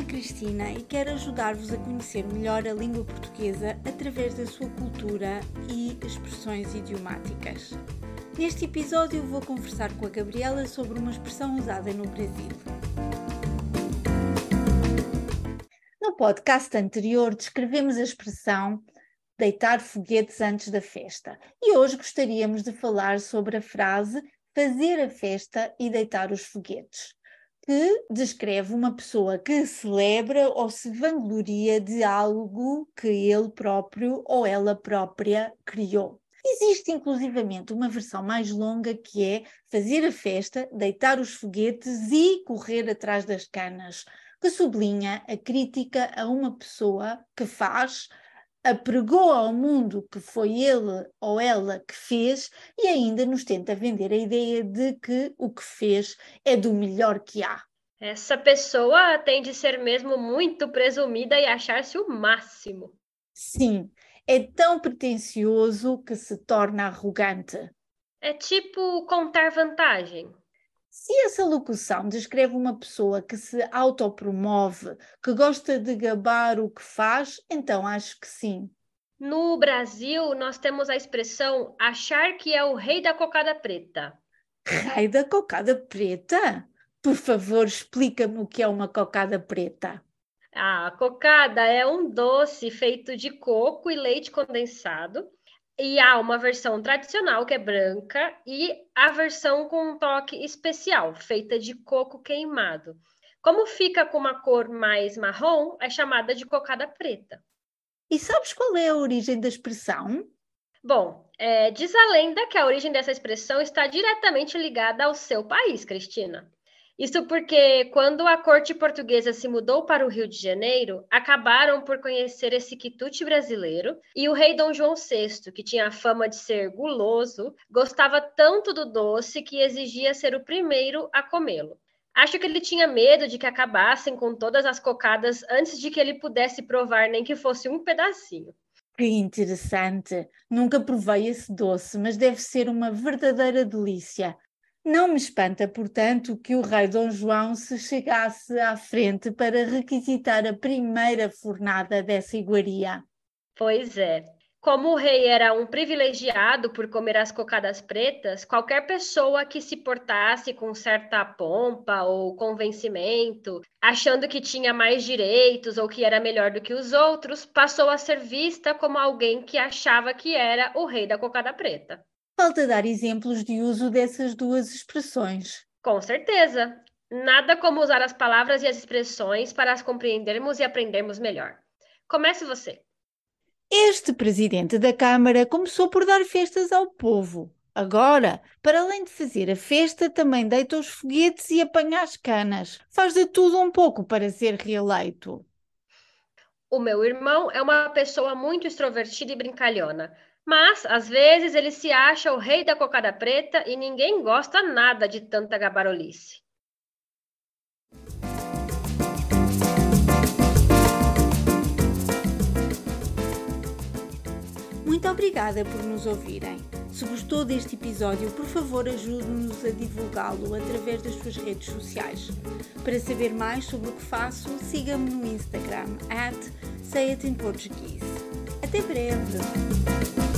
é Cristina e quero ajudar-vos a conhecer melhor a língua portuguesa através da sua cultura e expressões idiomáticas. Neste episódio vou conversar com a Gabriela sobre uma expressão usada no Brasil. No podcast anterior descrevemos a expressão deitar foguetes antes da festa e hoje gostaríamos de falar sobre a frase fazer a festa e deitar os foguetes que descreve uma pessoa que celebra ou se vangloria de algo que ele próprio ou ela própria criou. Existe inclusivamente uma versão mais longa que é fazer a festa, deitar os foguetes e correr atrás das canas, que sublinha a crítica a uma pessoa que faz, apregou ao mundo que foi ele ou ela que fez e ainda nos tenta vender a ideia de que o que fez é do melhor que há. Essa pessoa tem de ser mesmo muito presumida e achar-se o máximo. Sim, é tão pretensioso que se torna arrogante. É tipo contar vantagem. Se essa locução descreve uma pessoa que se autopromove, que gosta de gabar o que faz, então acho que sim. No Brasil, nós temos a expressão achar que é o rei da cocada preta. Rei da cocada preta? Por favor, explica-me o que é uma cocada preta. A cocada é um doce feito de coco e leite condensado e há uma versão tradicional, que é branca, e a versão com um toque especial, feita de coco queimado. Como fica com uma cor mais marrom, é chamada de cocada preta. E sabes qual é a origem da expressão? Bom, é, diz a lenda que a origem dessa expressão está diretamente ligada ao seu país, Cristina. Isso porque, quando a corte portuguesa se mudou para o Rio de Janeiro, acabaram por conhecer esse quitute brasileiro e o rei Dom João VI, que tinha a fama de ser guloso, gostava tanto do doce que exigia ser o primeiro a comê-lo. Acho que ele tinha medo de que acabassem com todas as cocadas antes de que ele pudesse provar nem que fosse um pedacinho. Que interessante! Nunca provei esse doce, mas deve ser uma verdadeira delícia. Não me espanta, portanto, que o rei Dom João se chegasse à frente para requisitar a primeira fornada dessa iguaria. Pois é. Como o rei era um privilegiado por comer as cocadas pretas, qualquer pessoa que se portasse com certa pompa ou convencimento, achando que tinha mais direitos ou que era melhor do que os outros, passou a ser vista como alguém que achava que era o rei da cocada preta. Falta dar exemplos de uso dessas duas expressões. Com certeza. Nada como usar as palavras e as expressões para as compreendermos e aprendermos melhor. Comece você. Este presidente da Câmara começou por dar festas ao povo. Agora, para além de fazer a festa, também deita os foguetes e apanha as canas. Faz de tudo um pouco para ser reeleito. O meu irmão é uma pessoa muito extrovertida e brincalhona. Mas, às vezes, ele se acha o rei da cocada preta e ninguém gosta nada de tanta gabarolice. Muito obrigada por nos ouvirem. Se gostou deste episódio, por favor ajude-nos a divulgá-lo através das suas redes sociais. Para saber mais sobre o que faço, siga-me no Instagram, at Say. Até breve!